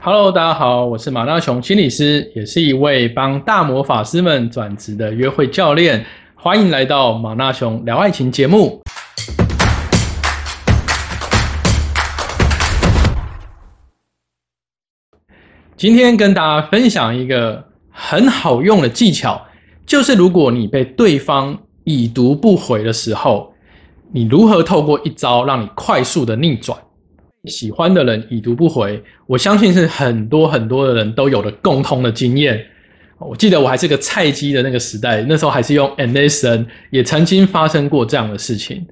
Hello，大家好，我是马大雄心理师，也是一位帮大魔法师们转职的约会教练。欢迎来到马大雄聊爱情节目。今天跟大家分享一个很好用的技巧，就是如果你被对方已读不回的时候，你如何透过一招让你快速的逆转？喜欢的人已读不回，我相信是很多很多的人都有的共通的经验。我记得我还是个菜鸡的那个时代，那时候还是用 MSN，也曾经发生过这样的事情。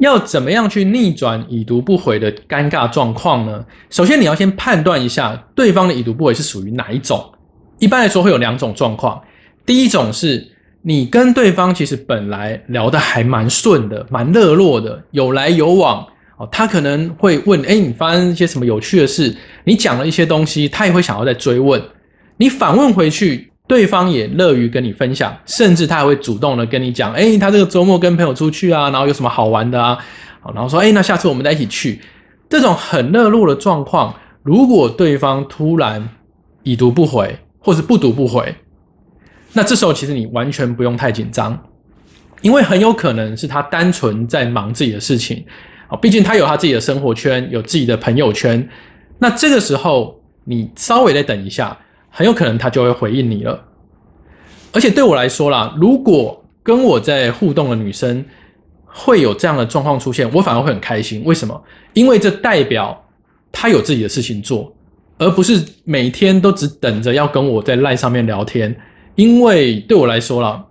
要怎么样去逆转已读不回的尴尬状况呢？首先，你要先判断一下对方的已读不回是属于哪一种。一般来说会有两种状况，第一种是你跟对方其实本来聊得还蛮顺的，蛮热络的，有来有往。他可能会问：哎，你发生一些什么有趣的事？你讲了一些东西，他也会想要再追问。你反问回去，对方也乐于跟你分享，甚至他还会主动的跟你讲：哎，他这个周末跟朋友出去啊，然后有什么好玩的啊？好，然后说：哎，那下次我们再一起去。这种很热络的状况，如果对方突然已读不回，或是不读不回，那这时候其实你完全不用太紧张，因为很有可能是他单纯在忙自己的事情。哦，毕竟他有他自己的生活圈，有自己的朋友圈。那这个时候，你稍微再等一下，很有可能他就会回应你了。而且对我来说啦，如果跟我在互动的女生会有这样的状况出现，我反而会很开心。为什么？因为这代表她有自己的事情做，而不是每天都只等着要跟我在赖上面聊天。因为对我来说啦，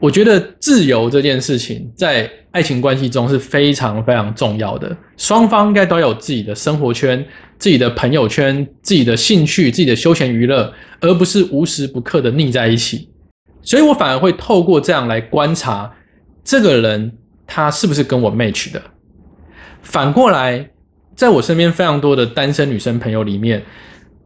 我觉得自由这件事情在。爱情关系中是非常非常重要的，双方应该都有自己的生活圈、自己的朋友圈、自己的兴趣、自己的休闲娱乐，而不是无时不刻的腻在一起。所以我反而会透过这样来观察这个人他是不是跟我 match 的。反过来，在我身边非常多的单身女生朋友里面，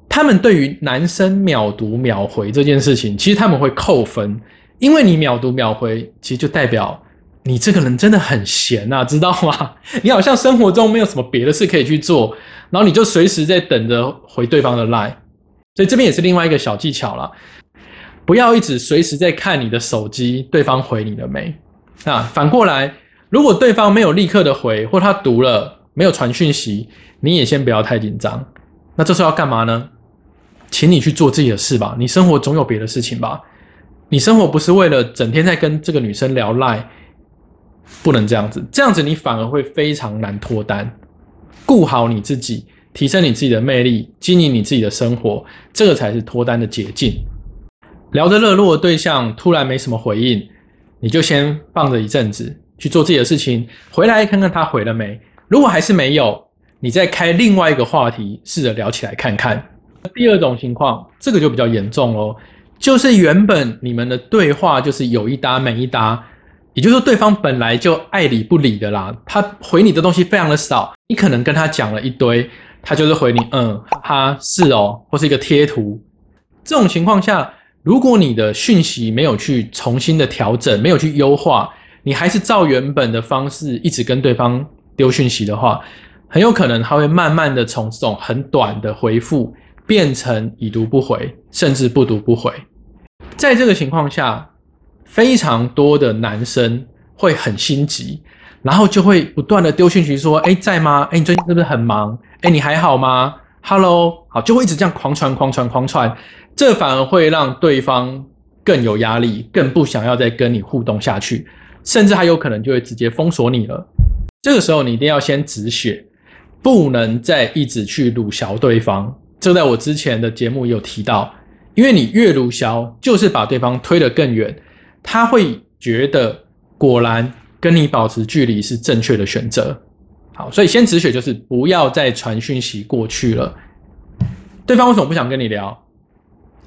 他们对于男生秒读秒回这件事情，其实他们会扣分，因为你秒读秒回，其实就代表。你这个人真的很闲呐，知道吗？你好像生活中没有什么别的事可以去做，然后你就随时在等着回对方的赖。所以这边也是另外一个小技巧了，不要一直随时在看你的手机，对方回你了没？那反过来，如果对方没有立刻的回，或他读了没有传讯息，你也先不要太紧张。那这时候要干嘛呢？请你去做自己的事吧，你生活总有别的事情吧？你生活不是为了整天在跟这个女生聊赖。不能这样子，这样子你反而会非常难脱单。顾好你自己，提升你自己的魅力，经营你自己的生活，这个才是脱单的捷径。聊得热络的对象突然没什么回应，你就先放着一阵子去做自己的事情，回来看看他回了没。如果还是没有，你再开另外一个话题，试着聊起来看看。第二种情况，这个就比较严重哦，就是原本你们的对话就是有一搭没一搭。也就是说，对方本来就爱理不理的啦，他回你的东西非常的少。你可能跟他讲了一堆，他就是回你，嗯，哈，是哦，或是一个贴图。这种情况下，如果你的讯息没有去重新的调整，没有去优化，你还是照原本的方式一直跟对方丢讯息的话，很有可能他会慢慢的从这种很短的回复变成已读不回，甚至不读不回。在这个情况下。非常多的男生会很心急，然后就会不断的丢讯息说：“哎，在吗？哎，你最近是不是很忙？哎，你还好吗？Hello，好，就会一直这样狂传、狂传、狂传，这反而会让对方更有压力，更不想要再跟你互动下去，甚至还有可能就会直接封锁你了。这个时候你一定要先止血，不能再一直去鲁淆对方。这在我之前的节目有提到，因为你越鲁淆，就是把对方推得更远。他会觉得果然跟你保持距离是正确的选择。好，所以先止血就是不要再传讯息过去了。对方为什么不想跟你聊？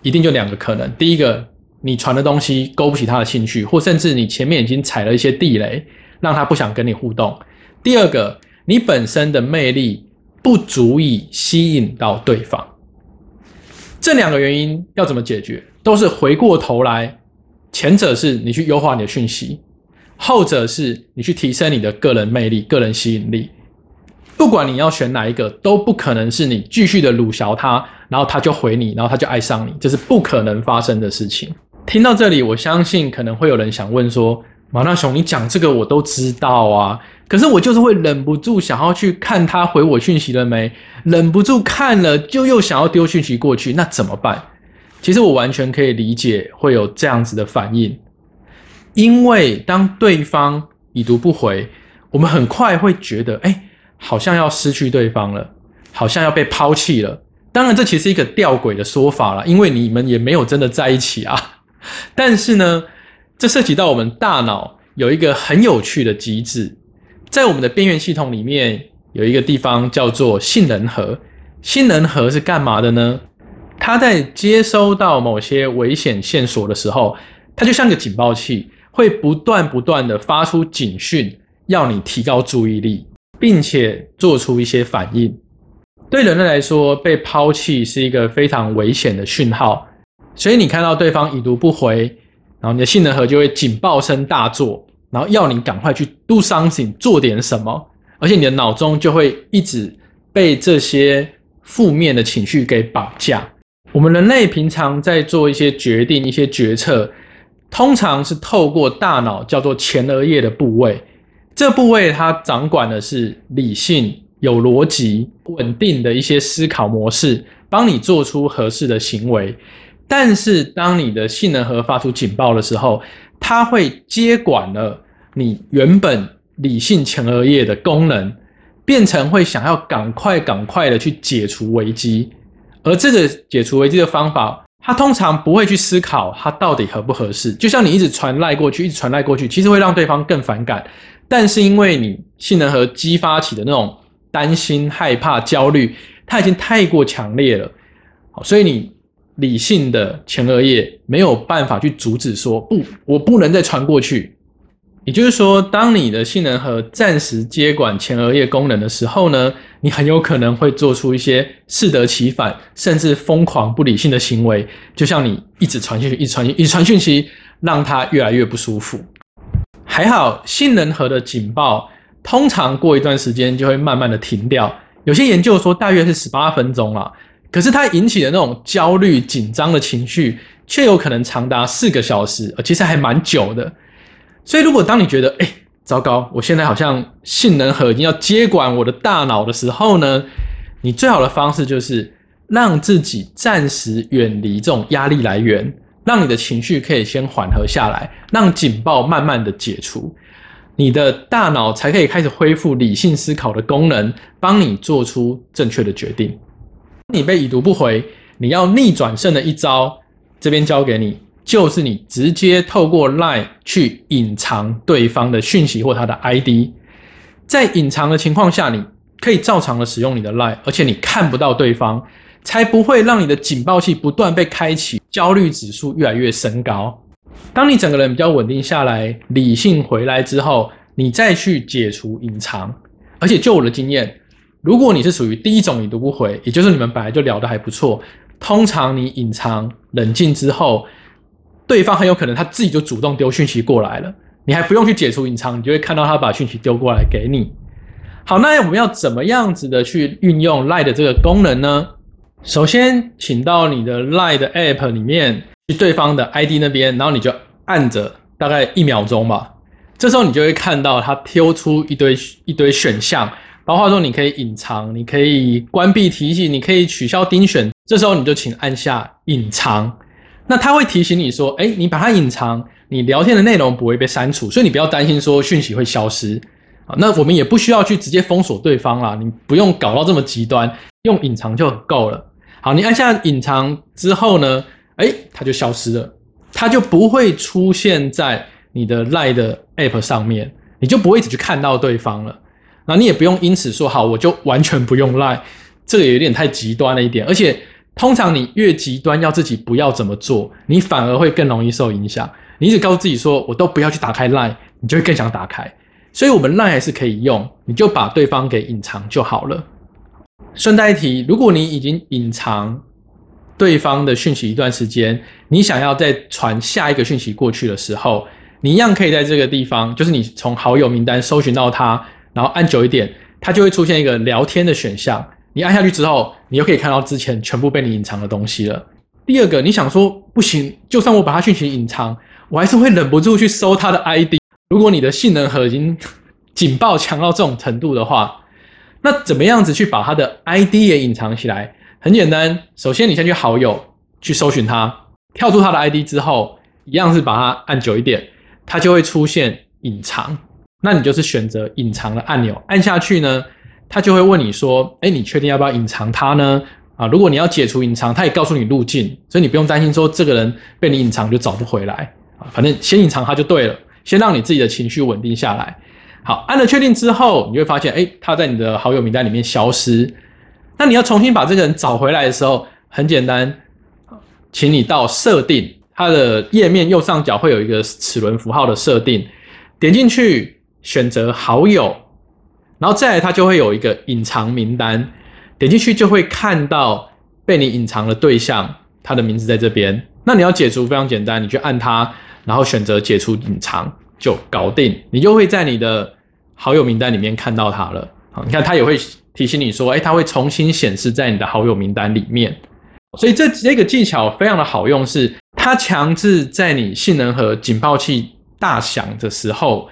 一定就两个可能：第一个，你传的东西勾不起他的兴趣，或甚至你前面已经踩了一些地雷，让他不想跟你互动；第二个，你本身的魅力不足以吸引到对方。这两个原因要怎么解决？都是回过头来。前者是你去优化你的讯息，后者是你去提升你的个人魅力、个人吸引力。不管你要选哪一个，都不可能是你继续的鲁淆他，然后他就回你，然后他就爱上你，这是不可能发生的事情。听到这里，我相信可能会有人想问说：马大雄，你讲这个我都知道啊，可是我就是会忍不住想要去看他回我讯息了没，忍不住看了就又想要丢讯息过去，那怎么办？其实我完全可以理解会有这样子的反应，因为当对方已读不回，我们很快会觉得，哎。好像要失去对方了，好像要被抛弃了。当然，这其实一个吊诡的说法了，因为你们也没有真的在一起啊。但是呢，这涉及到我们大脑有一个很有趣的机制，在我们的边缘系统里面有一个地方叫做杏仁核。杏仁核是干嘛的呢？它在接收到某些危险线索的时候，它就像个警报器，会不断不断的发出警讯，要你提高注意力。并且做出一些反应，对人类来说，被抛弃是一个非常危险的讯号。所以你看到对方已读不回，然后你的杏仁核就会警报声大作，然后要你赶快去 do something 做点什么，而且你的脑中就会一直被这些负面的情绪给绑架。我们人类平常在做一些决定、一些决策，通常是透过大脑叫做前额叶的部位。这部位它掌管的是理性、有逻辑、稳定的一些思考模式，帮你做出合适的行为。但是，当你的性能核发出警报的时候，它会接管了你原本理性前额叶的功能，变成会想要赶快、赶快的去解除危机。而这个解除危机的方法，它通常不会去思考它到底合不合适。就像你一直传赖过去，一直传赖过去，其实会让对方更反感。但是因为你性能核激发起的那种担心、害怕、焦虑，它已经太过强烈了，所以你理性的前额叶没有办法去阻止，说不，我不能再传过去。也就是说，当你的性能核暂时接管前额叶功能的时候呢，你很有可能会做出一些适得其反，甚至疯狂不理性的行为，就像你一直传讯息、一直传讯、一传讯息，让他越来越不舒服。还好，杏仁核的警报通常过一段时间就会慢慢的停掉。有些研究说大约是十八分钟了，可是它引起的那种焦虑、紧张的情绪却有可能长达四个小时，其实还蛮久的。所以，如果当你觉得哎，糟糕，我现在好像性能核已经要接管我的大脑的时候呢，你最好的方式就是让自己暂时远离这种压力来源。让你的情绪可以先缓和下来，让警报慢慢的解除，你的大脑才可以开始恢复理性思考的功能，帮你做出正确的决定。你被已读不回，你要逆转胜的一招，这边交给你，就是你直接透过 LINE 去隐藏对方的讯息或他的 ID，在隐藏的情况下，你可以照常的使用你的 LINE，而且你看不到对方。才不会让你的警报器不断被开启，焦虑指数越来越升高。当你整个人比较稳定下来，理性回来之后，你再去解除隐藏。而且就我的经验，如果你是属于第一种已读不回，也就是你们本来就聊得还不错，通常你隐藏冷静之后，对方很有可能他自己就主动丢讯息过来了，你还不用去解除隐藏，你就会看到他把讯息丢过来给你。好，那我们要怎么样子的去运用 Line 的这个功能呢？首先，请到你的 Line 的 App 里面去对方的 ID 那边，然后你就按着大概一秒钟吧。这时候你就会看到它挑出一堆一堆选项，包括说你可以隐藏，你可以关闭提醒，你可以取消盯选。这时候你就请按下隐藏，那它会提醒你说：“哎，你把它隐藏，你聊天的内容不会被删除，所以你不要担心说讯息会消失啊。”那我们也不需要去直接封锁对方啦，你不用搞到这么极端，用隐藏就够了。好，你按下隐藏之后呢？哎，它就消失了，它就不会出现在你的 Line 的 App 上面，你就不会一直去看到对方了。那你也不用因此说好，我就完全不用 Line，这个有点太极端了一点。而且，通常你越极端，要自己不要怎么做，你反而会更容易受影响。你一直告诉自己说，我都不要去打开 Line，你就会更想打开。所以，我们 Line 还是可以用，你就把对方给隐藏就好了。顺带一提，如果你已经隐藏对方的讯息一段时间，你想要再传下一个讯息过去的时候，你一样可以在这个地方，就是你从好友名单搜寻到他，然后按久一点，它就会出现一个聊天的选项。你按下去之后，你又可以看到之前全部被你隐藏的东西了。第二个，你想说不行，就算我把它讯息隐藏，我还是会忍不住去搜它的 ID。如果你的性能核已经 警报强到这种程度的话，那怎么样子去把它的 ID 也隐藏起来？很简单，首先你先去好友去搜寻它，跳出它的 ID 之后，一样是把它按久一点，它就会出现隐藏。那你就是选择隐藏的按钮，按下去呢，他就会问你说：“哎，你确定要不要隐藏它呢？”啊，如果你要解除隐藏，他也告诉你路径，所以你不用担心说这个人被你隐藏就找不回来啊。反正先隐藏它就对了，先让你自己的情绪稳定下来。好，按了确定之后，你会发现，哎，他在你的好友名单里面消失。那你要重新把这个人找回来的时候，很简单，请你到设定，它的页面右上角会有一个齿轮符号的设定，点进去选择好友，然后再来它就会有一个隐藏名单，点进去就会看到被你隐藏的对象，他的名字在这边。那你要解除非常简单，你去按它，然后选择解除隐藏。就搞定，你就会在你的好友名单里面看到它了。好，你看它也会提醒你说，哎，它会重新显示在你的好友名单里面。所以这这个技巧非常的好用，是它强制在你性能和警报器大响的时候，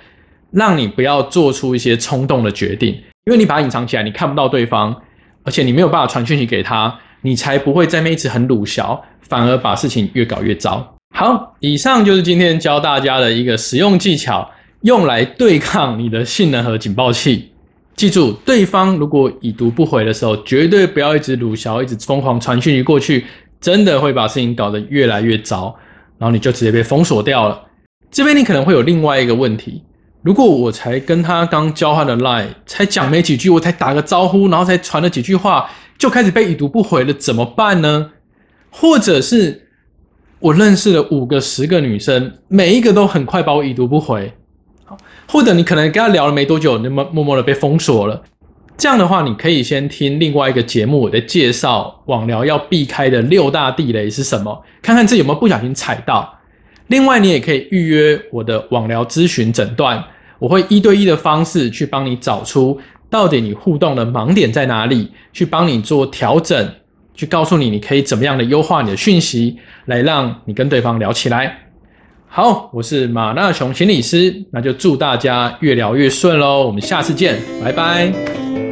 让你不要做出一些冲动的决定，因为你把它隐藏起来，你看不到对方，而且你没有办法传讯息给他，你才不会在那一直很鲁小，反而把事情越搞越糟。好，以上就是今天教大家的一个使用技巧，用来对抗你的性能和警报器。记住，对方如果已读不回的时候，绝对不要一直鲁小，一直疯狂传讯息过去，真的会把事情搞得越来越糟，然后你就直接被封锁掉了。这边你可能会有另外一个问题：如果我才跟他刚交换的 line，才讲没几句，我才打个招呼，然后才传了几句话，就开始被已读不回了，怎么办呢？或者是？我认识了五个、十个女生，每一个都很快把我已读不回。或者你可能跟他聊了没多久，那么默默的被封锁了。这样的话，你可以先听另外一个节目我的介绍，网聊要避开的六大地雷是什么，看看自己有没有不小心踩到。另外，你也可以预约我的网聊咨询诊断，我会一对一的方式去帮你找出到底你互动的盲点在哪里，去帮你做调整。去告诉你，你可以怎么样的优化你的讯息，来让你跟对方聊起来。好，我是马纳雄心理师，那就祝大家越聊越顺喽。我们下次见，拜拜。